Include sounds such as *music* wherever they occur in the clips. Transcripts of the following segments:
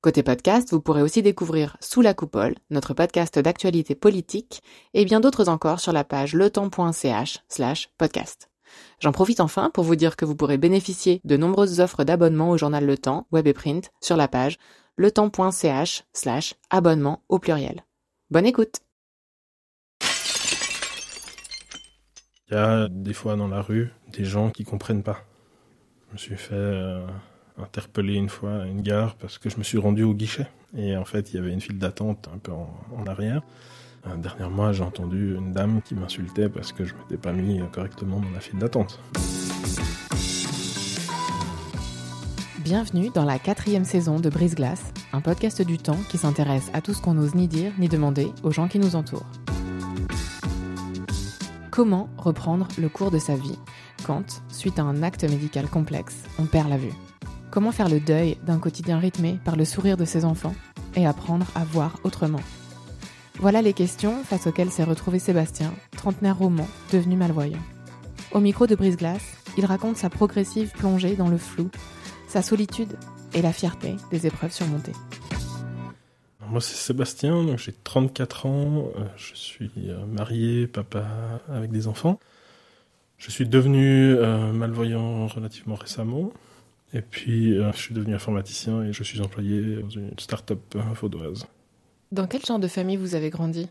Côté podcast, vous pourrez aussi découvrir Sous la coupole, notre podcast d'actualité politique, et bien d'autres encore sur la page letemps.ch slash podcast. J'en profite enfin pour vous dire que vous pourrez bénéficier de nombreuses offres d'abonnement au journal Le Temps, web et print, sur la page letemps.ch slash abonnement au pluriel. Bonne écoute Il y a des fois dans la rue des gens qui comprennent pas. Je me suis fait... Euh, interpellé une fois à une gare parce que je me suis rendu au guichet. Et en fait, il y avait une file d'attente un peu en, arrière. Euh, dernièrement, j'ai entendu une dame qui m'insultait parce que je m'étais pas mis correctement dans la file d'attente. Bienvenue dans la quatrième saison de Brise Glace, un podcast du temps qui s'intéresse à tout ce qu'on n'ose ni dire ni demander aux gens qui nous entourent. Comment reprendre le cours de sa vie quand, suite à un acte médical complexe, on perd la vue? Comment faire le deuil d'un quotidien rythmé par le sourire de ses enfants et apprendre à voir autrement Voilà les questions face auxquelles s'est retrouvé Sébastien, trentenaire roman, devenu malvoyant. Au micro de Brise Glace, il raconte sa progressive plongée dans le flou, sa solitude et la fierté des épreuves surmontées. Moi, c'est Sébastien, j'ai 34 ans, euh, je suis euh, marié, papa avec des enfants. Je suis devenu euh, malvoyant relativement récemment. Et puis, euh, je suis devenu informaticien et je suis employé dans une start-up vaudoise. Dans quel genre de famille vous avez grandi?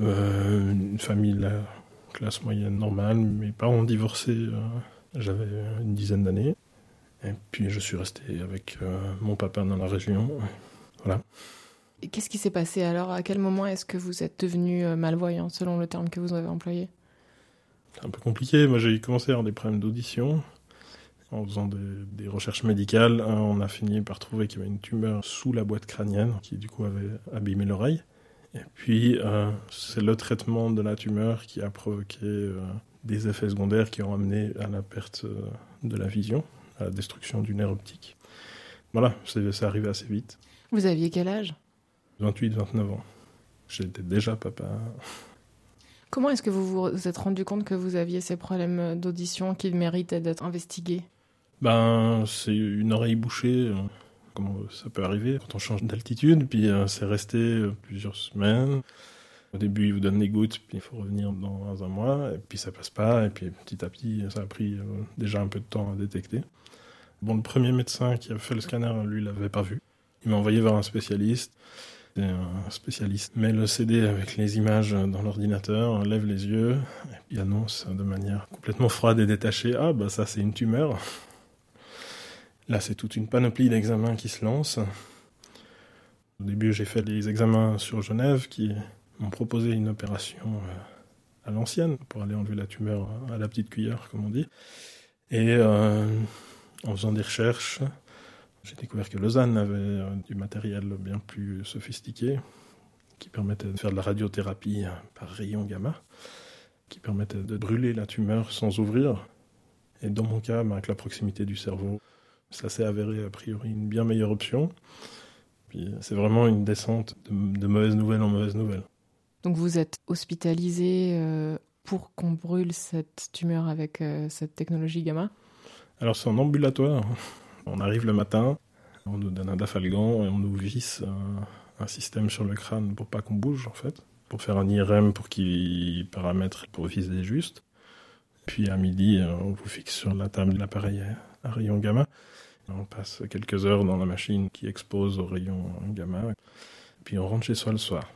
Euh, Une famille la classe moyenne normale. Mes parents ont divorcé, euh, j'avais une dizaine d'années. Et puis, je suis resté avec mon papa dans la région. Voilà. Qu'est-ce qui s'est passé alors? À quel moment est-ce que vous êtes devenu malvoyant, selon le terme que vous avez employé? C'est un peu compliqué. Moi, j'ai commencé à avoir des problèmes d'audition en faisant des, recherches médicales, on a fini par trouver qu'il y avait une tumeur sous la boîte crânienne qui du coup avait abîmé l'oreille. Et puis euh, c'est le traitement de la tumeur qui a provoqué euh, des effets secondaires qui ont amené à la perte euh, de la vision, à la destruction du nerf optique. Voilà, c'est arrivé assez vite. Vous aviez quel âge? 28-29 ans. J'étais déjà papa. Comment est-ce que vous vous êtes rendu compte que vous aviez ces problèmes d'audition qui méritaient d'être investigués? Ben, c'est une oreille bouchée. Euh, comment ça peut arriver quand on change d'altitude. Puis euh, c'est resté euh, plusieurs semaines. Au début, ils vous donnent les gouttes, puis il faut revenir dans un mois, et puis ça passe pas, et puis petit à petit, ça a pris déjà un peu de temps à détecter. Bon, le premier médecin qui a fait le scanner, lui, l'avait pas vu. Il m'a envoyé vers un spécialiste. Et un spécialiste met le CD avec les images dans l'ordinateur, lève les yeux, et puis annonce de manière complètement froide et détachée Ah, bah ça, c'est une tumeur. Là, c'est toute une panoplie d'examens qui se lancent. Au début, j'ai fait les examens sur Genève qui m'ont proposé une opération euh, à l'ancienne pour aller enlever la tumeur à la petite cuillère, comme on dit. Et euh, en faisant des recherches, j'ai découvert que Lausanne avait euh, du matériel bien plus sophistiqué qui permettait de faire de la radiothérapie par rayon gamma, qui permettait de brûler la tumeur sans ouvrir. Et dans mon cas, avec la proximité du cerveau, ça s'est avéré a priori une bien meilleure option. Puis c'est vraiment une descente de, mauvaises nouvelles en mauvaises nouvelles. Donc vous êtes hospitalisé euh, pour qu'on brûle cette tumeur avec euh, cette technologie gamma? Alors c'est en ambulatoire. On arrive le matin, on nous donne un dafalgan et on nous visse un, système sur le crâne pour pas qu'on bouge en fait, pour faire un IRM pour qu'il paramètre pour viser juste. Puis à midi, euh, on vous fixe sur la table de l'appareil à rayon gamma. On passe quelques heures dans la machine qui expose aux rayons gamma, puis on rentre chez soi le soir.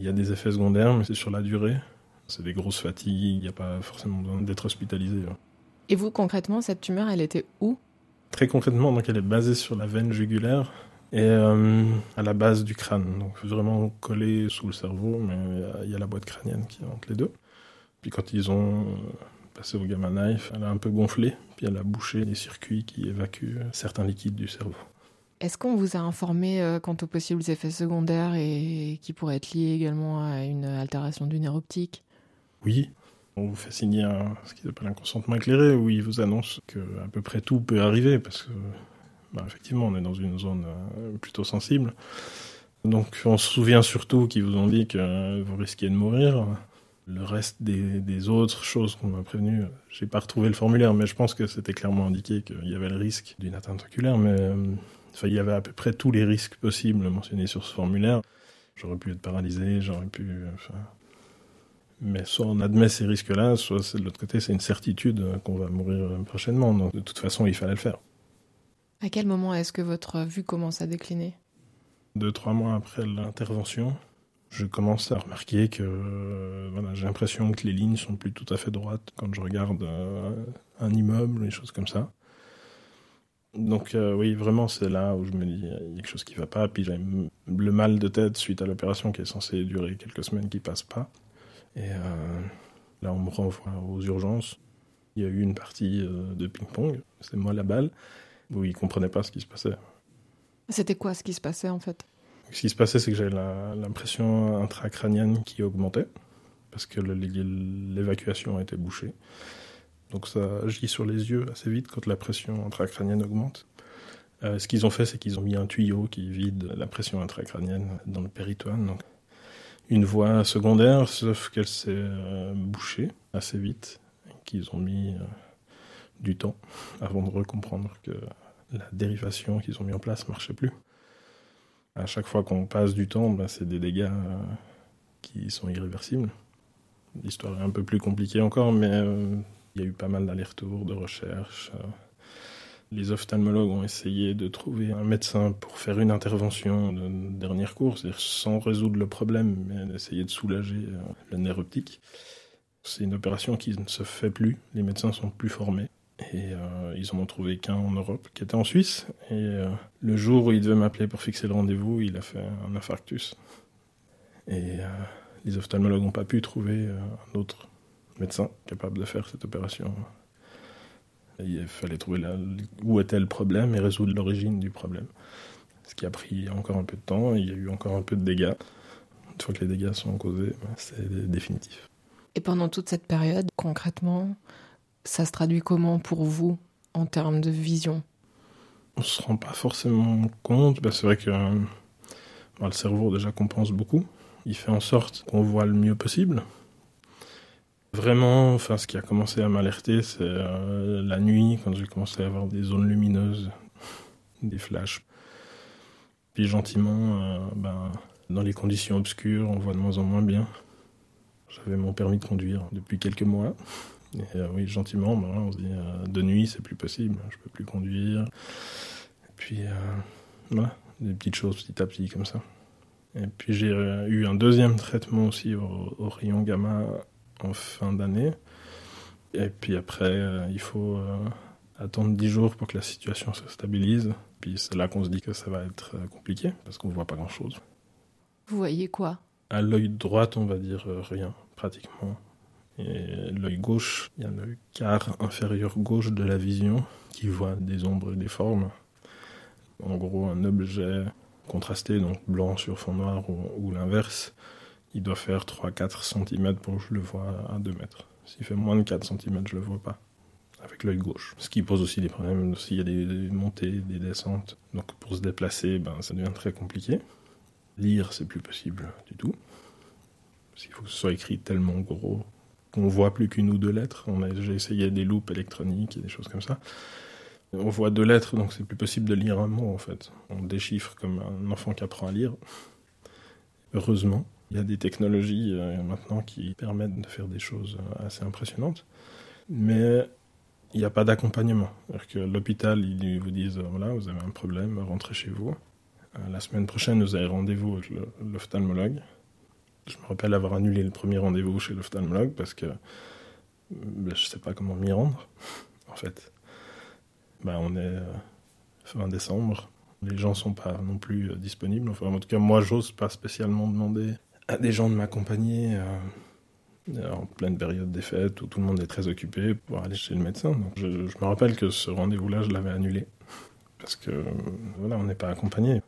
Il y a des effets secondaires, mais c'est sur la durée. C'est des grosses fatigues, il n'y a pas forcément besoin d'être hospitalisé. Hein. Et vous, concrètement, cette tumeur, elle était où? Très concrètement, donc elle est basée sur la veine jugulaire et euh, à la base du crâne. Donc vraiment collée sous le cerveau, mais il y a la boîte crânienne qui est entre les deux. Puis quand ils ont passé au gamma knife, elle a un peu gonflé, puis elle a bouché les circuits qui évacuent certains liquides du cerveau. Est-ce qu'on vous a informé euh, quant aux possibles effets secondaires et qui pourraient être liés également à une altération du nerf optique? Oui. On vous fait signer un, ce qu'ils appellent un consentement éclairé, où ils vous annoncent que à peu près tout peut arriver, parce que, bah, effectivement, on est dans une zone euh, plutôt sensible. Donc, on se souvient surtout qu'ils vous ont dit que vous risquiez de mourir. Le reste des, des autres choses qu'on m'a prévenu, j'ai pas retrouvé le formulaire, mais je pense que c'était clairement indiqué qu'il y avait le risque d'une atteinte oculaire, mais euh, enfin, il y avait à peu près tous les risques possibles mentionnés sur ce formulaire. J'aurais pu être paralysé, j'aurais pu. Enfin... Mais soit on admet ces risques-là, soit de l'autre côté, c'est une certitude qu'on va mourir prochainement. Donc de toute façon, il fallait le faire. À quel moment est-ce que votre vue commence à décliner? Deux, trois mois après l'intervention, je commence à remarquer que euh, voilà, j'ai l'impression que les lignes sont plus tout à fait droites quand je regarde euh, un immeuble, des choses comme ça. Donc euh, oui, vraiment, c'est là où je me dis, il y a quelque chose qui va pas. Puis j'ai le mal de tête suite à l'opération qui est censée durer quelques semaines qui passe pas. Et là, on me renvoie aux urgences. Il y a eu une partie de ping-pong, c'est moi la balle, où ils comprenaient pas ce qui se passait. C'était quoi ce qui se passait en fait? Ce qui se passait, c'est que j'avais l'impression intracrânienne qui augmentait, parce que l'évacuation été bouchée. Donc ça agit sur les yeux assez vite quand la pression intracrânienne augmente. Euh, ce qu'ils ont fait, c'est qu'ils ont mis un tuyau qui vide la pression intracrânienne dans le péritoine. Donc une voie secondaire, sauf qu'elle s'est euh, bouchée assez vite, qu'ils ont mis euh, du temps avant de recomprendre que la dérivation qu'ils ont mis en place marchait plus. À chaque fois qu'on passe du temps, ben, c'est des dégâts euh, qui sont irréversibles. L'histoire est un peu plus compliquée encore, mais il y a eu pas mal d'allers-retours, de recherches. Les ophtalmologues ont essayé de trouver un médecin pour faire une intervention de dernière course, sans résoudre le problème, mais d'essayer de soulager euh, le nerf optique. C'est une opération qui ne se fait plus, les médecins sont plus formés. Et euh, ils en ont trouvé qu'un en Europe, qui était en Suisse. Et euh, le jour où il devait m'appeler pour fixer le rendez-vous, il a fait un infarctus. Et les ophtalmologues n'ont pas pu trouver un autre médecin capable de faire cette opération il fallait trouver où était le problème et résoudre l'origine du problème. Ce qui a pris encore un peu de temps, il y a eu encore un peu de dégâts. Une fois que les dégâts sont causés, c'est définitif. Et pendant toute cette période, concrètement, ça se traduit comment pour vous en termes de vision? On se rend pas forcément compte. Ben, c'est vrai que ben, le cerveau déjà compense beaucoup. Il fait en sorte qu'on voit le mieux possible. Vraiment, enfin, ce qui a commencé à m'alerter, c'est euh, la nuit, quand j'ai commencé à avoir des zones lumineuses, des flashs. Puis gentiment, euh, ben, dans les conditions obscures, on voit de moins en moins bien. J'avais mon permis de conduire depuis quelques mois. Et euh, oui, gentiment, ben, on se dit, de nuit, c'est plus possible, je peux plus conduire. Et puis, voilà, des petites choses petit à petit comme ça. Et puis j'ai eu un deuxième traitement aussi au, au rayon gamma en fin d'année. Et puis après, euh, il faut euh, attendre 10 jours pour que la situation se stabilise. Puis c'est là qu'on se dit que ça va être euh, compliqué, parce qu'on ne voit pas grand-chose. Vous voyez quoi? À l'œil droit, on va dire rien, pratiquement. Et l'œil gauche, il y a le quart inférieur gauche de la vision qui voit des ombres et des formes. En gros, un objet contrasté, donc blanc sur fond noir ou, l'inverse, il doit faire 3-4 cm pour que je le vois à 2 mètres. S'il fait moins de 4 cm, je le vois pas avec l'œil gauche. Ce qui pose aussi des problèmes, s'il y a des montées, des descentes. Donc pour se déplacer, ben, ça devient très compliqué. Lire, c'est plus possible du tout. Qu'il faut que ce soit écrit tellement gros qu'on voit plus qu'une ou deux lettres. On a déjà essayé des loupes électroniques et des choses comme ça. On voit deux lettres, donc c'est plus possible de lire un mot en fait. On déchiffre comme un enfant qui apprend à lire. Heureusement. Il y a des technologies euh, maintenant qui permettent de faire des choses assez impressionnantes, mais il n'y a pas d'accompagnement. C'est-à-dire que l'hôpital, ils vous disent voilà, vous avez un problème, rentrez chez vous. Euh, la semaine prochaine, vous avez rendez-vous avec l'ophtalmologue. Je me rappelle avoir annulé le premier rendez-vous chez l'ophtalmologue parce que ben, je ne sais pas comment m'y rendre, en fait. Ben, on est fin décembre, les gens sont pas non plus disponibles. Enfin, en tout cas, moi, j'ose pas spécialement demander à des gens de m'accompagner euh, en pleine période des fêtes où tout le monde est très occupé pour aller chez le médecin. Donc je, me rappelle que ce rendez-vous-là, je l'avais annulé parce que voilà, on n'est pas accompagné.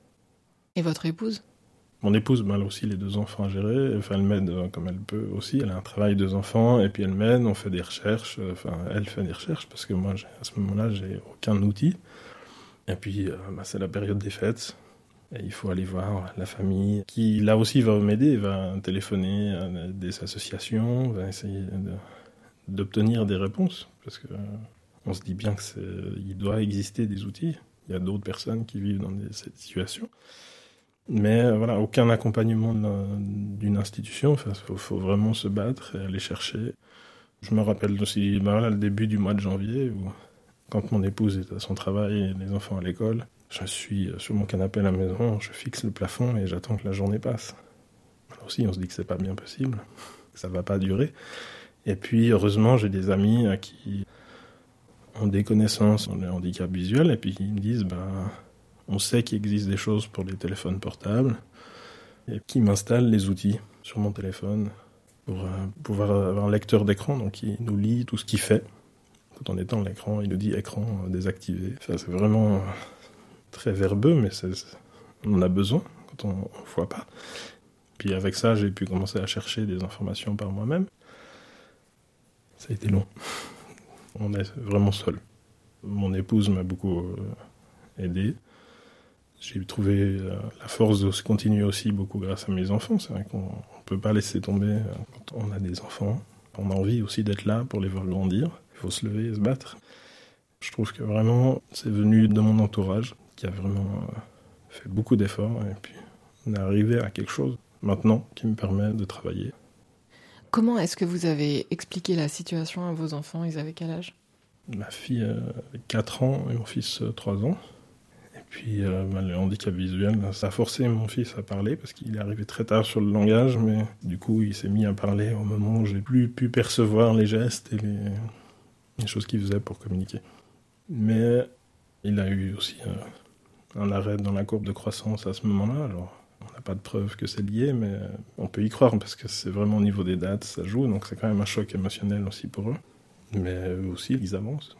Et votre épouse? Mon épouse, elle a aussi les deux enfants à gérer. Enfin, elle m'aide euh, comme elle peut aussi. Elle a un travail, deux enfants, et puis elle m'aide. On fait des recherches. Euh, enfin, elle fait des recherches parce que moi, à ce moment-là, j'ai aucun outil. Et puis, ben, c'est la période des fêtes. Et il faut aller voir la famille qui, là aussi, va m'aider, va téléphoner à des associations, va essayer d'obtenir des réponses. Parce que on se dit bien qu'il doit exister des outils. Il y a d'autres personnes qui vivent dans cette situation. Mais euh, voilà, aucun accompagnement d'une institution. Il faut, vraiment se battre et aller chercher. Je me rappelle aussi ben le début du mois de janvier, où quand mon épouse est à son travail et les enfants à l'école, je suis sur mon canapé à la maison, je fixe le plafond et j'attends que la journée passe. Alors aussi, on se dit que c'est pas bien possible, que ça va pas durer. Et puis, heureusement, j'ai des amis qui ont des connaissances en handicap visuel et puis ils me disent, ben, on sait qu'il existe des choses pour les téléphones portables et qui m'installe les outils sur mon téléphone pour euh, pouvoir avoir un lecteur d'écran, donc il nous lit tout ce qu'il fait. Quand on éteint l'écran, il nous dit écran euh, désactivé. c'est vraiment euh, très verbeux, mais on en a besoin quand on ne voit pas. Puis avec ça, j'ai pu commencer à chercher des informations par moi-même. Ça a été long. On est vraiment seul. Mon épouse m'a beaucoup aidé. J'ai trouvé euh, la force de continuer aussi beaucoup grâce à mes enfants. C'est vrai qu'on ne peut pas laisser tomber euh, quand on a des enfants. On a envie aussi d'être là pour les voir grandir. Il faut se lever et se battre. Je trouve que vraiment, c'est venu de mon entourage qui a vraiment euh, fait beaucoup d'efforts. Et puis, on est arrivé à quelque chose maintenant qui me permet de travailler. Comment est-ce que vous avez expliqué la situation à vos enfants? Ils avaient quel âge? Ma fille avait 4 ans et mon fils 3 ans. Puis euh, bah, le handicap visuel, ça a forcé mon fils à parler parce qu'il est arrivé très tard sur le langage, mais du coup il s'est mis à parler au moment où j'ai plus pu percevoir les gestes et les, choses qu'il faisait pour communiquer. Mais il a eu aussi euh, un arrêt dans la courbe de croissance à ce moment-là. Alors on n'a pas de preuve que c'est lié, mais on peut y croire parce que c'est vraiment au niveau des dates, ça joue, donc c'est quand même un choc émotionnel aussi pour eux. Mais eux aussi, ils avancent.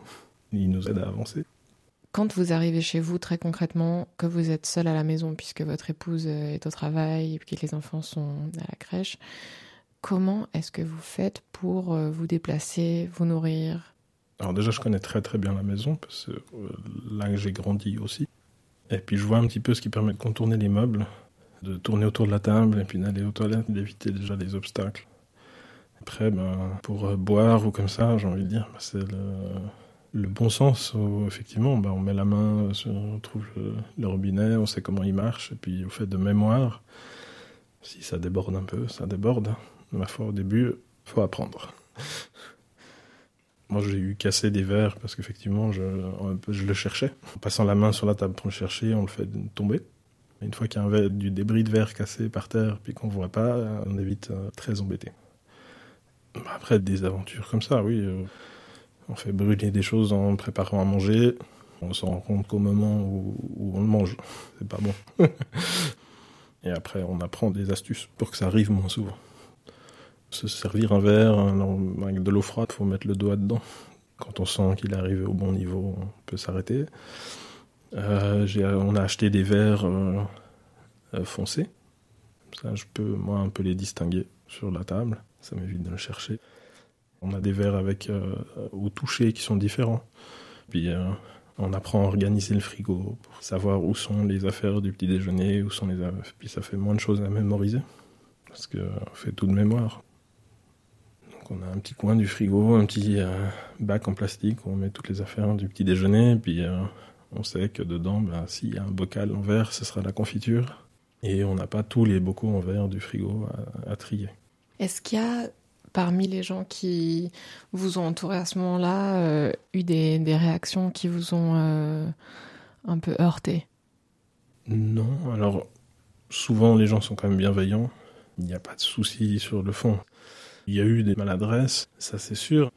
Ils nous aident à avancer. Quand vous arrivez chez vous, très concrètement, que vous êtes seul à la maison puisque votre épouse euh, est au travail et que les enfants sont à la crèche, comment est-ce que vous faites pour euh, vous déplacer, vous nourrir? Alors déjà, je connais très très bien la maison parce que euh, là j'ai grandi aussi. Et puis je vois un petit peu ce qui permet de contourner les meubles, de tourner autour de la table et puis d'aller aux toilettes, d'éviter déjà les obstacles. Après, ben, pour boire ou comme ça, j'ai envie de dire, ben, c'est le le bon sens, effectivement, bah, on met la main, on trouve le, robinet, on sait comment il marche, et puis au fait de mémoire, si ça déborde un peu, ça déborde. Ma foi, au début, faut apprendre. Moi, j'ai eu cassé des verres parce qu'effectivement, je, je le cherchais. En passant la main sur la table pour le chercher, on le fait tomber. Une fois qu'il y a du débris de verre cassé par terre, puis qu'on ne voit pas, on est vite euh, très embêté. Après, des aventures comme ça, oui. Euh, on fait brûler des choses en préparant à manger. On se rend compte qu'au moment où, on le mange, *laughs* c'est pas bon. *laughs* Et après, on apprend des astuces pour que ça arrive moins souvent. Se servir un verre avec de l'eau froide, faut mettre le doigt dedans. Quand on sent qu'il est arrivé au bon niveau, on peut s'arrêter. Euh, on a acheté des verres euh, euh, foncés. Ça, je peux, moi, un peu les distinguer sur la table. Ça m'évite de le chercher. On a des verres avec euh, au toucher qui sont différents. Puis euh, on apprend à organiser le frigo pour savoir où sont les affaires du petit déjeuner, où sont les puis ça fait moins de choses à mémoriser parce qu'on fait tout de mémoire. Donc on a un petit coin du frigo, un petit euh, bac en plastique où on met toutes les affaires du petit déjeuner, puis on sait que dedans, ben, s'il y a un bocal en verre, ce sera la confiture. Et on n'a pas tous les bocaux en verre du frigo à, à trier. Est-ce qu'il y a parmi les gens qui vous ont entouré à ce moment-là, euh, eu des, réactions qui vous ont euh, un peu heurté Non, alors souvent les gens sont quand même bienveillants, il n'y a pas de souci sur le fond. Il y a eu des maladresses, ça c'est sûr.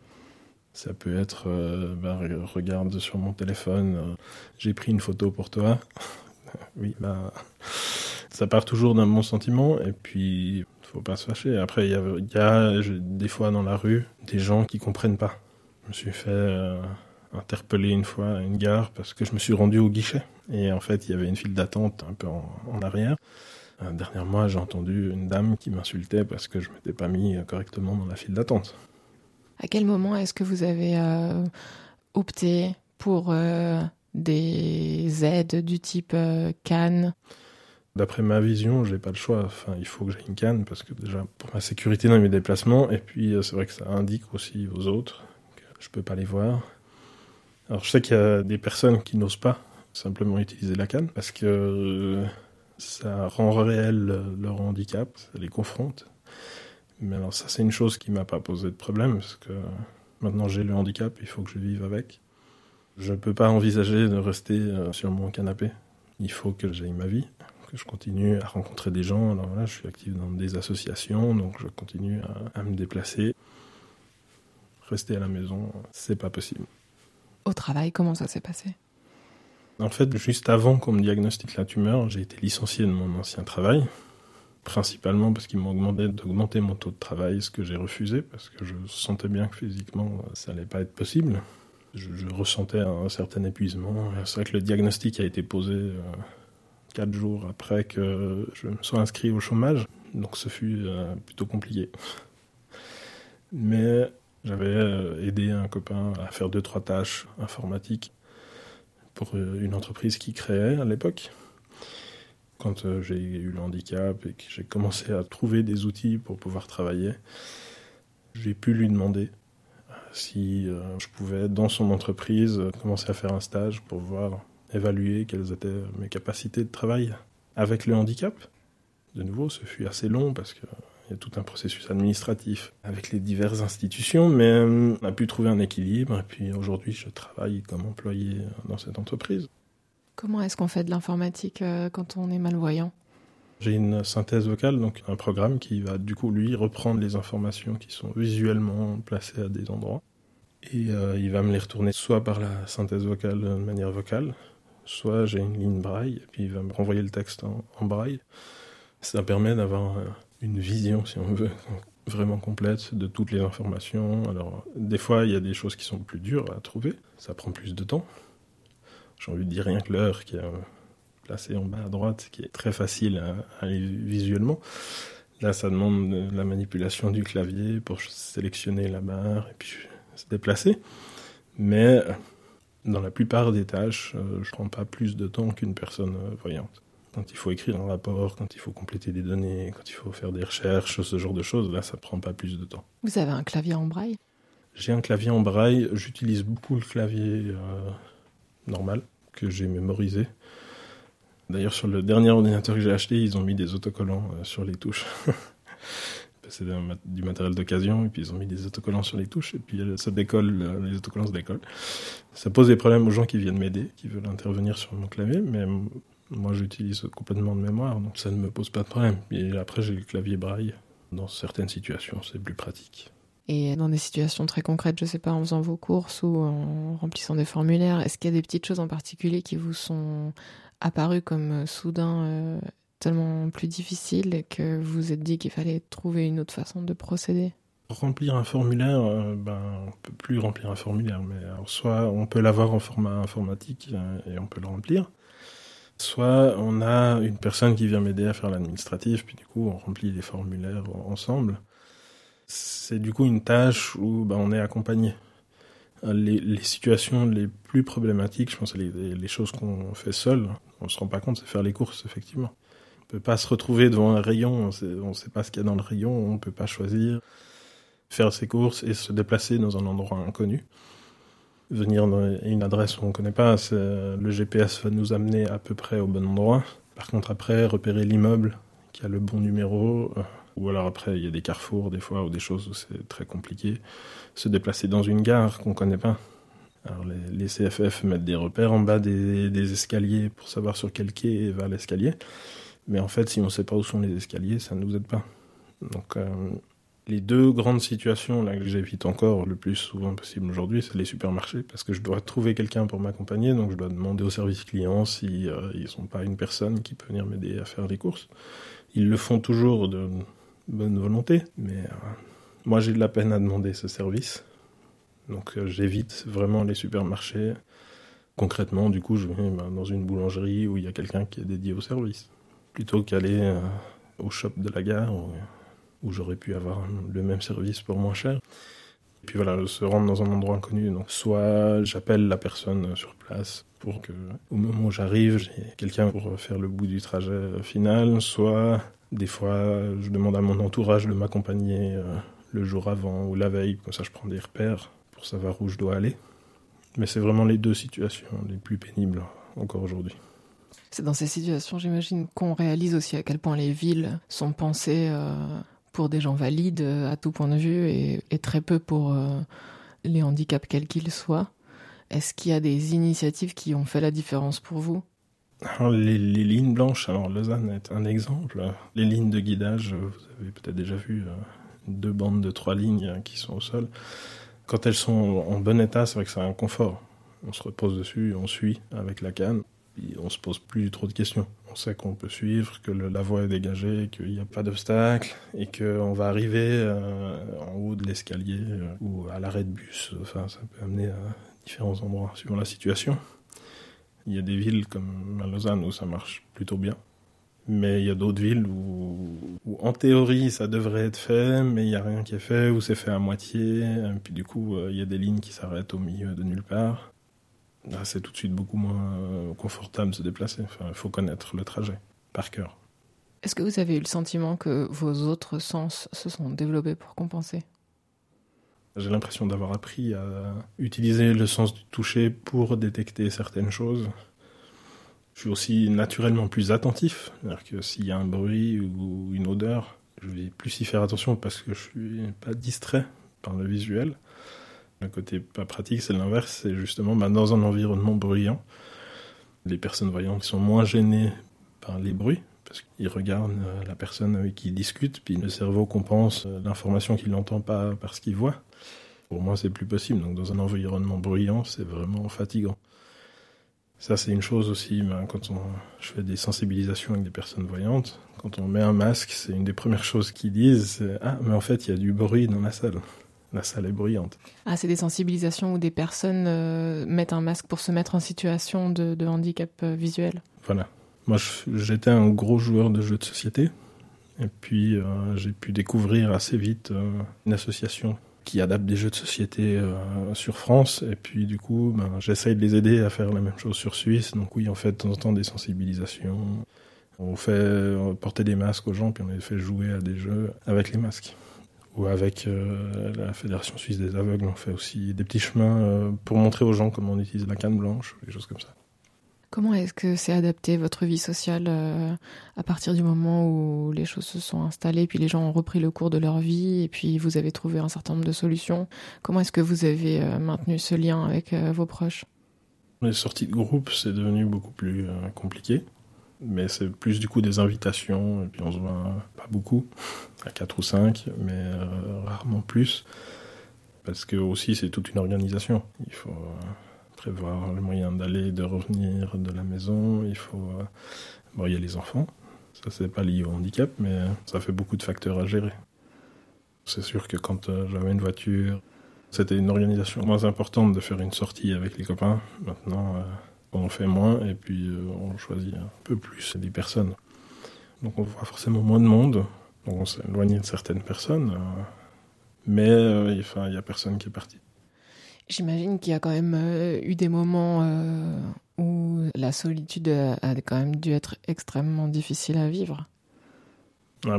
Ça peut être, euh, bah, regarde sur mon téléphone, j'ai pris une photo pour toi. *laughs* oui, bah, ça part toujours d'un bon sentiment, et puis faut pas se fâcher. Après, il y a, des fois dans la rue des gens qui comprennent pas. Je me suis fait euh, interpeller une fois à une gare parce que je me suis rendu au guichet. Et en fait, il y avait une file d'attente un peu en, arrière. Euh, dernièrement, j'ai entendu une dame qui m'insultait parce que je m'étais pas mis correctement dans la file d'attente. À quel moment est-ce que vous avez euh, opté pour euh, des aides du type Cannes? D'après ma vision, j'ai pas le choix. Enfin, il faut que j'aie une canne parce que déjà pour ma sécurité dans mes déplacements, et puis c'est vrai que ça indique aussi aux autres que je peux pas les voir. Alors je sais qu'il y a des personnes qui n'osent pas simplement utiliser la canne parce que ça rend réel leur handicap, ça les confronte. Mais alors ça c'est une chose qui m'a pas posé de problème parce que maintenant j'ai le handicap, il faut que je vive avec. Je ne peux pas envisager de rester euh, sur mon canapé. Il faut que j'aie ma vie, que je continue à rencontrer des gens. Alors là, je suis actif dans des associations, donc je continue à, à me déplacer. Rester à la maison, c'est pas possible. Au travail, comment ça s'est passé? En fait, juste avant qu'on me diagnostique la tumeur, j'ai été licencié de mon ancien travail, principalement parce qu'ils m'ont demandé d'augmenter mon taux de travail, ce que j'ai refusé, parce que je sentais bien que physiquement, ça n'allait pas être possible. Je, ressentais un, certain épuisement. C'est vrai que le diagnostic a été posé euh, quatre jours après que je me sois inscrit au chômage, donc ce fut euh, plutôt compliqué. Mais j'avais euh, aidé un copain à faire deux, trois tâches informatiques pour euh, une entreprise qui créait à l'époque. Quand j'ai eu le handicap et que j'ai commencé à trouver des outils pour pouvoir travailler, j'ai pu lui demander si je pouvais, dans son entreprise, commencer à faire un stage pour voir, évaluer quelles étaient mes capacités de travail avec le handicap. De nouveau, ce fut assez long parce que il y a tout un processus administratif avec les diverses institutions, mais on a pu trouver un équilibre. Et puis aujourd'hui, je travaille comme employé dans cette entreprise. Comment est-ce qu'on fait de l'informatique euh, quand on est malvoyant? J'ai une synthèse vocale, donc un programme qui va du coup lui reprendre les informations qui sont visuellement placées à des endroits. Et euh, il va me les retourner soit par la synthèse vocale de manière vocale, soit j'ai une ligne braille, et puis il va me renvoyer le texte en, braille. Ça permet d'avoir une vision, si on veut, *laughs* vraiment complète de toutes les informations. Alors, des fois, il y a des choses qui sont plus dures à trouver, ça prend plus de temps. J'ai envie de dire rien que l'heure qui est placée en bas à droite, qui est très facile à, aller visuellement. Là, ça demande la manipulation du clavier pour sélectionner la barre et puis se déplacer. Mais dans la plupart des tâches, euh, je ne prends pas plus de temps qu'une personne euh, voyante quand il faut écrire un rapport, quand il faut compléter des données, quand il faut faire des recherches, ce genre de choses, là, ça prend pas plus de temps. Vous avez un clavier en braille? J'ai un clavier en braille. J'utilise beaucoup le clavier euh, normal que j'ai mémorisé. D'ailleurs, sur le dernier ordinateur que j'ai acheté, ils ont mis des autocollants euh, sur les touches. *laughs* C'est du matériel d'occasion, et puis ils ont mis des autocollants sur les touches, et puis euh, ça décolle, les autocollants se décollent. Ça pose des problèmes aux gens qui viennent m'aider, qui veulent intervenir sur mon clavier, mais moi, j'utilise complètement de mémoire, donc ça ne me pose pas de problème. Et après, j'ai le clavier braille. Dans certaines situations, c'est plus pratique. Et dans des situations très concrètes, je sais pas, en faisant vos courses ou en remplissant des formulaires, est-ce qu'il y a des petites choses en particulier qui vous sont apparues comme euh, soudain euh, tellement plus difficiles et que vous vous êtes dit qu'il fallait trouver une autre façon de procéder Remplir un formulaire, euh, ben, on peut plus remplir un formulaire, mais soit on peut l'avoir en format informatique et on peut le remplir, Soit on a une personne qui vient m'aider à faire l'administratif, puis du coup on remplit les formulaires ensemble. C'est du coup une tâche où ben, on est accompagné. Les, situations les plus problématiques, je pense, les, les choses qu'on fait seul, on se rend pas compte, c'est faire les courses, effectivement. On peut pas se retrouver devant un rayon, on ne sait pas ce qu'il y a dans le rayon, on peut pas choisir, faire ses courses et se déplacer dans un endroit inconnu venir dans une adresse où on ne connaît pas, le GPS va nous amener à peu près au bon endroit. Par contre, après, repérer l'immeuble qui a le bon numéro, euh, ou alors après, il y a des carrefours des fois ou des choses où c'est très compliqué. Se déplacer dans une gare qu'on ne connaît pas. Alors les, CFF mettent des repères en bas des, escaliers pour savoir sur quel quai va l'escalier. Mais en fait, si on ne sait pas où sont les escaliers, ça ne nous aide pas. Donc euh, les deux grandes situations là que j'évite encore le plus souvent possible aujourd'hui, c'est les supermarchés, parce que je dois trouver quelqu'un pour m'accompagner, donc je dois demander au service client si euh, ils sont pas une personne qui peut venir m'aider à faire les courses. Ils le font toujours de bonne volonté, mais euh, moi j'ai de la peine à demander ce service, donc euh, j'évite vraiment les supermarchés. Concrètement, du coup, je vais ben, dans une boulangerie où il y a quelqu'un qui est dédié au service. Plutôt qu'aller euh, au shop de la gare où, j'aurais pu avoir le même service pour moins cher. Et puis voilà, se rendre dans un endroit inconnu. Donc soit j'appelle la personne sur place pour que au moment où j'arrive, j'ai quelqu'un pour faire le bout du trajet final, soit des fois je demande à mon entourage de m'accompagner euh, le jour avant ou la veille, comme ça je prends des repères pour savoir où je dois aller. Mais c'est vraiment les deux situations les plus pénibles encore aujourd'hui. C'est dans ces situations, j'imagine, qu'on réalise aussi à quel point les villes sont pensées euh, pour des gens valides euh, à tout point de vue et, très peu pour euh, les handicaps quels qu'ils soient. Est-ce qu'il y a des initiatives qui ont fait la différence pour vous? Les, les, lignes blanches, alors Lausanne est un exemple. Les lignes de guidage, vous avez peut-être déjà vu deux bandes de trois lignes qui sont au sol. Quand elles sont en bon état, c'est vrai que c'est un confort. On se repose dessus, on suit avec la canne, on se pose plus trop de questions. On sait qu'on peut suivre, que le, la voie est dégagée, qu'il n'y a pas d'obstacle, et qu'on va arriver euh, en haut de l'escalier euh, ou à l'arrêt de bus. Enfin, ça peut amener à différents endroits suivant la situation. Il y a des villes comme Lausanne où ça marche plutôt bien. Mais il y a d'autres villes où, où, en théorie, ça devrait être fait, mais il n'y a rien qui est fait, ou c'est fait à moitié. Et puis du coup, il y a des lignes qui s'arrêtent au milieu de nulle part. Là, c'est tout de suite beaucoup moins confortable de se déplacer. Enfin, il faut connaître le trajet par cœur. Est-ce que vous avez eu le sentiment que vos autres sens se sont développés pour compenser? J'ai l'impression d'avoir appris à utiliser le sens du toucher pour détecter certaines choses. Je suis aussi naturellement plus attentif, c'est-à-dire que s'il y a un bruit ou une odeur, je vais plus y faire attention parce que je suis pas distrait par le visuel. Le côté pas pratique, c'est l'inverse, c'est justement bah, dans un environnement bruyant, les personnes voyantes sont moins gênées par les bruits parce qu'ils regardent euh, la personne avec qui ils discutent, puis le cerveau compense euh, l'information qu'il n'entend pas parce qu'il voit. Pour moi, c'est plus possible. Donc, dans un environnement bruyant, c'est vraiment fatigant. Ça, c'est une chose aussi, ben, quand on, je fais des sensibilisations avec des personnes voyantes, quand on met un masque, c'est une des premières *laughs* choses qu'ils disent, Ah, mais en fait, il y a du bruit dans la salle. La salle est bruyante. Ah, c'est des sensibilisations où des personnes euh, mettent un masque pour se mettre en situation de, de handicap euh, visuel. Voilà. Moi, j'étais un gros joueur de jeux de société. Et puis, euh, j'ai pu découvrir assez vite une association qui adapte des jeux de société sur France. Et puis, du coup, ben, j'essaye de les aider à faire la même chose sur Suisse. Donc, oui, on fait de temps en temps des sensibilisations. On fait porter des masques aux gens, puis on les fait jouer à des jeux avec les masques. Ou avec euh, la Fédération suisse des aveugles, on fait aussi des petits chemins euh, pour montrer aux gens comment on utilise la canne blanche, des choses comme ça. Comment est-ce que c'est adapté votre vie sociale euh, à partir du moment où les choses se sont installées, puis les gens ont repris le cours de leur vie, et puis vous avez trouvé un certain nombre de solutions? Comment est-ce que vous avez maintenu ce lien avec vos proches? Les sorties de groupe, c'est devenu beaucoup plus compliqué, mais c'est plus du coup des invitations, et puis on se voit pas beaucoup, à 4 ou 5, mais euh, rarement plus, parce que aussi c'est toute une organisation. Il faut prévoir le moyen d'aller, de revenir de la maison. Il faut. Euh, il y a les enfants. Ça, c'est pas lié au handicap, mais ça fait beaucoup de facteurs à gérer. C'est sûr que quand euh, j'avais une voiture, c'était une organisation moins importante de faire une sortie avec les copains. Maintenant, euh, on en fait moins et puis euh, on choisit un peu plus les personnes. Donc on voit forcément moins de monde. Donc on s'est éloigné de certaines personnes. euh, mais euh, enfin, il n'y a personne qui est parti. J'imagine qu'il y a quand même euh, eu des moments où la solitude a, quand même dû être extrêmement difficile à vivre.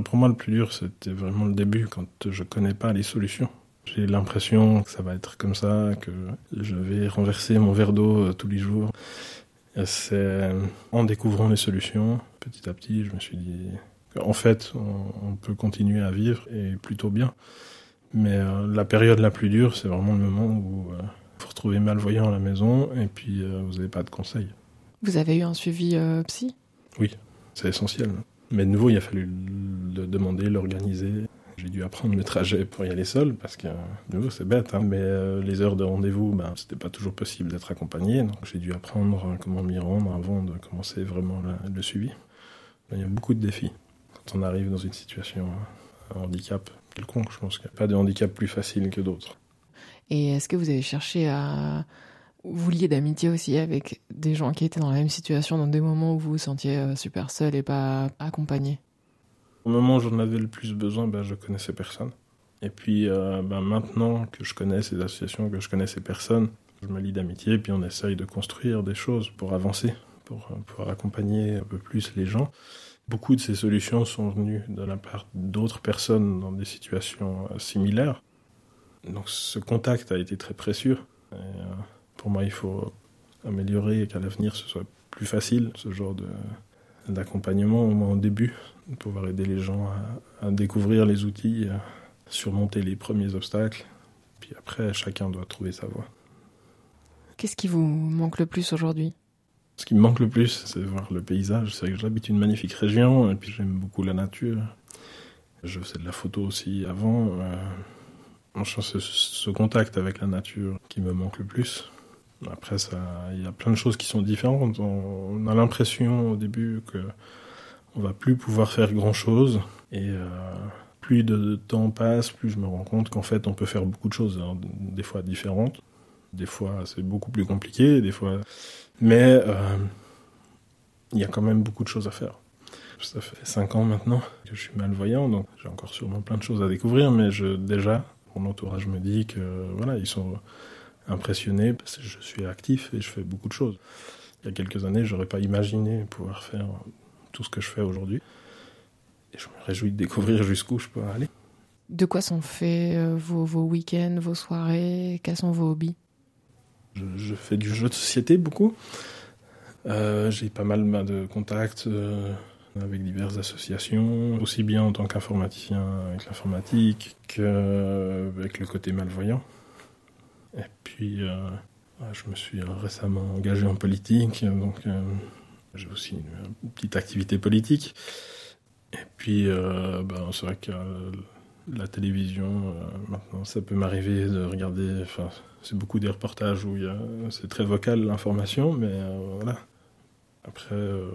Pour moi, le plus dur, c'était vraiment le début, quand je connais pas les solutions. J'ai l'impression que ça va être comme ça, que je vais renverser mon verre d'eau tous les jours. C'est en découvrant les solutions, petit à petit, je me suis dit qu'en fait, on, on peut continuer à vivre et plutôt bien. Mais euh, la période la plus dure, c'est vraiment le moment où euh, vous retrouvez malvoyant à la maison et puis euh, vous n'avez pas de conseils. Vous avez eu un suivi euh, psy? C'est essentiel. Mais de nouveau, il a fallu le demander, l'organiser. J'ai dû apprendre le trajet pour y aller seul parce que, de nouveau, c'est bête, hein, mais les heures de rendez-vous, ben, c'était pas toujours possible d'être accompagné. Donc j'ai dû apprendre comment m'y rendre avant de commencer vraiment la- le suivi. Il y a beaucoup de défis quand on arrive dans une situation, euh, un handicap quelconque. Je pense qu'il n'y a pas de handicap plus facile que d'autres. Et est-ce que vous avez cherché à vous liez d'amitié aussi avec des gens qui étaient dans la même situation, dans des moments où vous vous sentiez euh, super seul et pas accompagné? Au moment où j'en avais le plus besoin, ben, je connaissais personne. Et puis euh, ben, maintenant que je connais ces associations, que je connais ces personnes, je me lie d'amitié et puis on essaye de construire des choses pour avancer, pour euh, pouvoir accompagner un peu plus les gens. Beaucoup de ces solutions sont venues de la part d'autres personnes dans des situations similaires. Donc ce contact a été très précieux. Et, pour moi, il faut améliorer et qu'à l'avenir, ce soit plus facile, ce genre d'accompagnement, au moins au début, de pouvoir aider les gens à, découvrir les outils, à surmonter les premiers obstacles. Puis après, chacun doit trouver sa voie. Qu'est-ce qui vous manque le plus aujourd'hui? Ce qui me manque le plus, c'est voir le paysage. C'est que j'habite une magnifique région et puis j'aime beaucoup la nature. Je faisais de la photo aussi avant. Euh, c'est ce contact avec la nature qui me manque le plus. Après, il y a plein de choses qui sont différentes. On, a l'impression au début que on va plus pouvoir faire grand chose. Et euh, plus de temps passe, plus je me rends compte qu'en fait, on peut faire beaucoup de choses, hein, des fois différentes. Des fois, c'est beaucoup plus compliqué, des fois. Mais euh, il y a quand même beaucoup de choses à faire. Ça fait 5 ans maintenant que je suis malvoyant, donc j'ai encore sûrement plein de choses à découvrir, mais déjà, mon entourage me dit que voilà, ils sont impressionné parce que je suis actif et je fais beaucoup de choses. Il y a quelques années, j'aurais pas imaginé pouvoir faire tout ce que je fais aujourd'hui. Et je me réjouis de découvrir jusqu'où je peux aller. De quoi sont faits euh, vos week-ends, vos soirées? Quels sont vos hobbies? Je, fais du jeu de société beaucoup. Euh, j'ai pas mal de contacts euh, avec diverses associations, aussi bien en tant qu'informaticien avec l'informatique qu'avec le côté malvoyant. Et puis, euh, je me suis récemment engagé en politique, donc euh, j'ai aussi une, petite activité politique. Et puis, euh, ben, c'est vrai que la télévision, maintenant, ça peut m'arriver de regarder. C'est beaucoup des reportages où c'est très vocal l'information, mais voilà. Après, euh,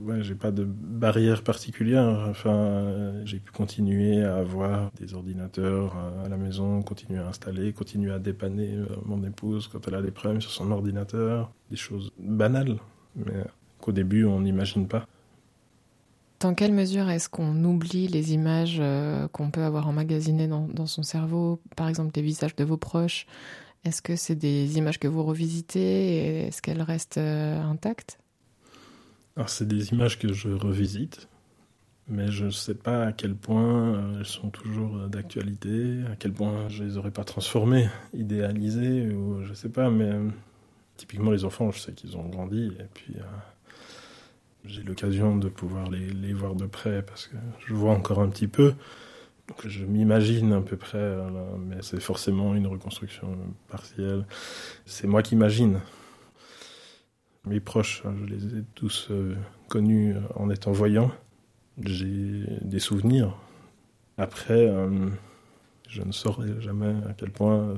ouais, j'ai pas de barrière particulière. Enfin, j'ai pu continuer à avoir des ordinateurs à la maison, continuer à installer, continuer à dépanner euh, mon épouse quand elle a des problèmes sur son ordinateur. Des choses banales, mais qu'au début on n'imagine pas. Dans quelle mesure est-ce qu'on oublie les images euh, qu'on peut avoir emmagasinées dans, son cerveau, par exemple les visages de vos proches? Est-ce que c'est des images que vous revisitez est-ce qu'elles restent intactes? Alors c'est des images que je revisite, mais je ne sais pas à quel point euh, elles sont toujours euh, d'actualité, à quel point je les aurais pas transformées, idéalisées, ou je sais pas, mais euh, typiquement les enfants, je sais qu'ils ont grandi, et puis j'ai l'occasion de pouvoir les, les, voir de près, parce que je vois encore un petit peu, donc je m'imagine à peu près, mais c'est forcément une reconstruction partielle. C'est moi qui imagine, mes proches, hein, je les ai tous euh, connus en étant voyants. J'ai des souvenirs. Après, euh, je ne saurais jamais à quel point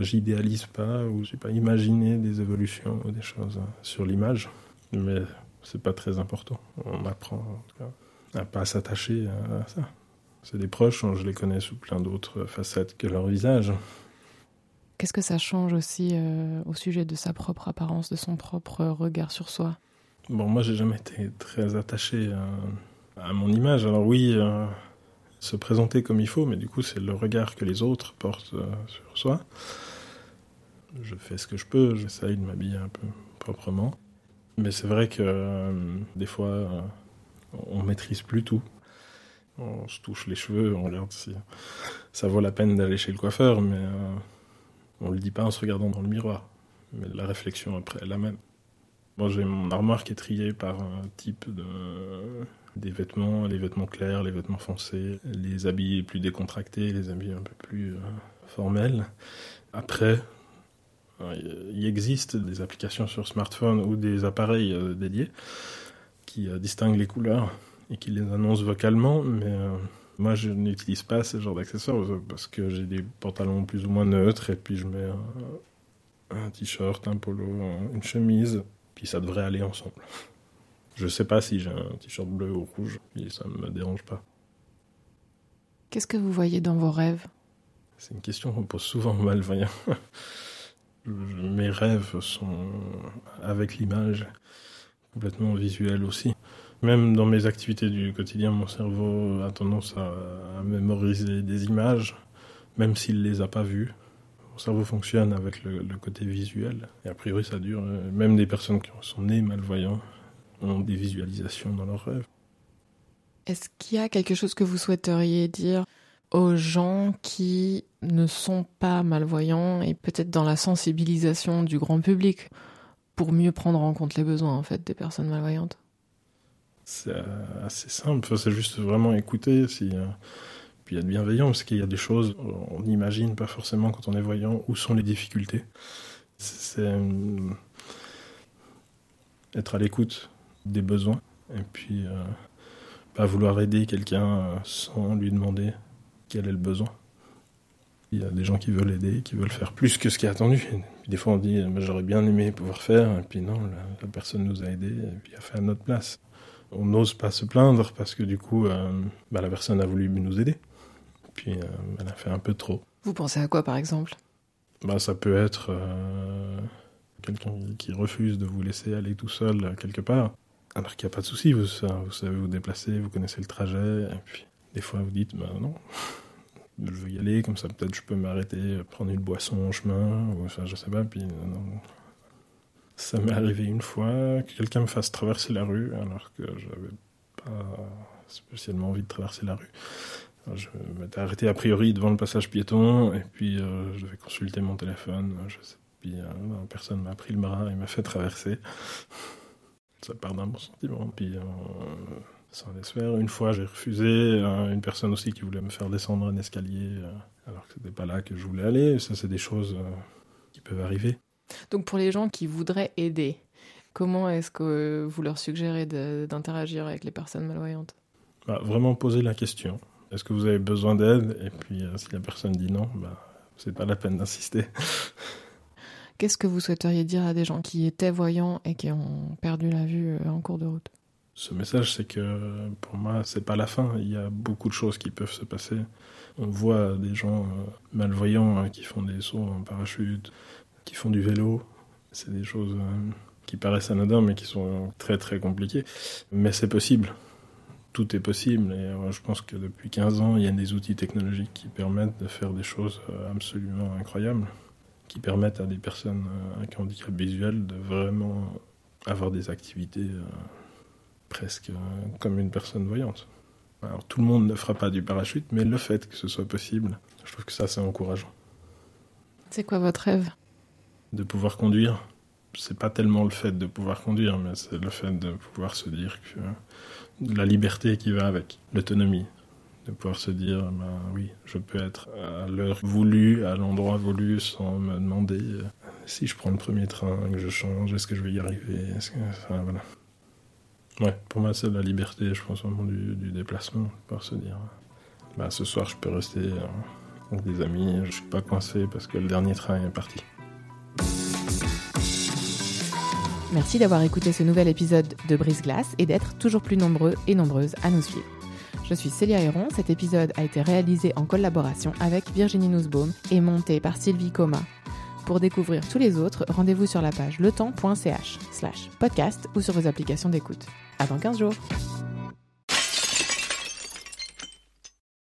j'idéalise pas ou j'ai pas imaginé des évolutions ou des choses sur l'image. Mais c'est pas très important. On apprend en tout cas, à pas s'attacher à ça. C'est des proches, je les connais sous plein d'autres facettes que leur visage. Qu'est-ce que ça change aussi euh, au sujet de sa propre apparence, de son propre regard sur soi? Bon, moi, j'ai jamais été très attaché à, mon image. Alors oui, euh, se présenter comme il faut, mais du coup, c'est le regard que les autres portent euh, sur soi. Je fais ce que je peux, j'essaye de m'habiller un peu proprement. Mais c'est vrai que des fois, on maîtrise plus tout. On se touche les cheveux, on regarde si ça vaut la peine d'aller chez le coiffeur, mais on le dit pas en se regardant dans le miroir, mais la réflexion après est la même. Moi, j'ai mon armoire qui est triée par un type de des vêtements, les vêtements clairs, les vêtements foncés, les habits plus décontractés, les habits un peu plus euh, formels. Après, il existe des applications sur smartphone ou des appareils euh, dédiés qui euh, distinguent les couleurs et qui les annoncent vocalement, mais moi, je n'utilise pas ce genre d'accessoires parce que j'ai des pantalons plus ou moins neutres et puis je mets un, t-shirt, un polo, une chemise, puis ça devrait aller ensemble. Je sais pas si j'ai un t-shirt bleu ou rouge, et ça ne me dérange pas. Qu'est-ce que vous voyez dans vos rêves? C'est une question qu'on pose souvent aux malvoyants. *laughs* mes rêves sont avec l'image, complètement visuel aussi. Même dans mes activités du quotidien, mon cerveau a tendance à, mémoriser des images, même s'il les a pas vues. Mon cerveau fonctionne avec le, côté visuel. Et a priori, ça dure. Même des personnes qui sont nées malvoyants ont des visualisations dans leurs rêves. Est-ce qu'il y a quelque chose que vous souhaiteriez dire? Aux gens qui ne sont pas malvoyants et peut-être dans la sensibilisation du grand public pour mieux prendre en compte les besoins en fait des personnes malvoyantes C'est assez simple, c'est juste vraiment écouter si euh, puis être bienveillant parce qu'il y a des choses on n'imagine pas forcément quand on est voyant où sont les difficultés. C'est euh, être à l'écoute des besoins et puis euh, pas vouloir aider quelqu'un sans lui demander quel est le besoin. Il y a des gens qui veulent aider, qui veulent faire plus que ce qui est attendu. des fois, on dit j'aurais bien aimé pouvoir faire, et puis non, la, personne nous a aidés, et puis a fait à notre place. On n'ose pas se plaindre parce que du coup, euh, bah, la personne a voulu nous aider. Puis euh, elle a fait un peu trop. Vous pensez à quoi par exemple? Bah, Ça peut être euh, quelqu'un qui refuse de vous laisser aller tout seul quelque part. Alors qu'il n'y a pas de souci, vous, vous savez vous déplacer, vous connaissez le trajet, et puis des fois, vous dites, bah non, *laughs* je veux y aller, comme ça peut-être je peux m'arrêter, prendre une boisson en chemin, ou enfin, je sais pas, puis non. Ça m'est arrivé une fois que quelqu'un me fasse traverser la rue, alors que j'avais pas spécialement envie de traverser la rue. je m'étais arrêté a priori devant le passage piéton, et puis euh, je devais consulter mon téléphone, je sais, puis euh, personne m'a pris le bras et m'a fait traverser. Ça part d'un bon sentiment, puis... Euh, sans faire. Une fois, j'ai refusé euh, une personne aussi qui voulait me faire descendre un escalier, euh, alors que c'était pas là que je voulais aller. Ça, c'est des choses euh, qui peuvent arriver. Donc, pour les gens qui voudraient aider, comment est-ce que vous leur suggérez d'interagir avec les personnes malvoyantes? Bah, Vraiment poser la question. Est-ce que vous avez besoin d'aide? Et puis, si la personne dit non, bah, c'est pas la peine d'insister. Qu'est-ce que vous souhaiteriez dire à des gens qui étaient voyants et qui ont perdu la vue en cours de route? Ce message, c'est que pour moi, c'est pas la fin. Il y a beaucoup de choses qui peuvent se passer. On voit des gens euh, malvoyants hein, qui font des sauts en parachute, qui font du vélo. C'est des choses euh, qui paraissent anodines, mais qui sont très très compliquées. Mais c'est possible. Tout est possible. Et euh, je pense que depuis 15 ans, il y a des outils technologiques qui permettent de faire des choses absolument incroyables, qui permettent à des personnes avec handicap visuel de vraiment avoir des activités presque comme une personne voyante. Alors tout le monde ne fera pas du parachute, mais le fait que ce soit possible, je trouve que ça c'est encourageant. C'est quoi votre rêve? De pouvoir conduire. C'est pas tellement le fait de pouvoir conduire, mais c'est le fait de pouvoir se dire que la liberté qui va avec, l'autonomie, de pouvoir se dire, ben oui, je peux être à l'heure voulue, à l'endroit voulu, sans me demander euh, si je prends le premier train, que je change, est-ce que je vais y arriver, est-ce que, enfin, voilà. Ouais, pour moi, c'est la liberté, je pense, vraiment du, du déplacement, pour se dire. Bah, ce soir, je peux rester euh, avec des amis, je suis pas coincé parce que le dernier train est parti. Merci d'avoir écouté ce nouvel épisode de Brise Glace et d'être toujours plus nombreux et nombreuses à nous suivre. Je suis Célia Héron, cet épisode a été réalisé en collaboration avec Virginie Nussbaum et monté par Sylvie Coma. Pour découvrir tous les autres, rendez-vous sur la page letemps.ch slash podcast ou sur vos applications d'écoute. À dans 15 jours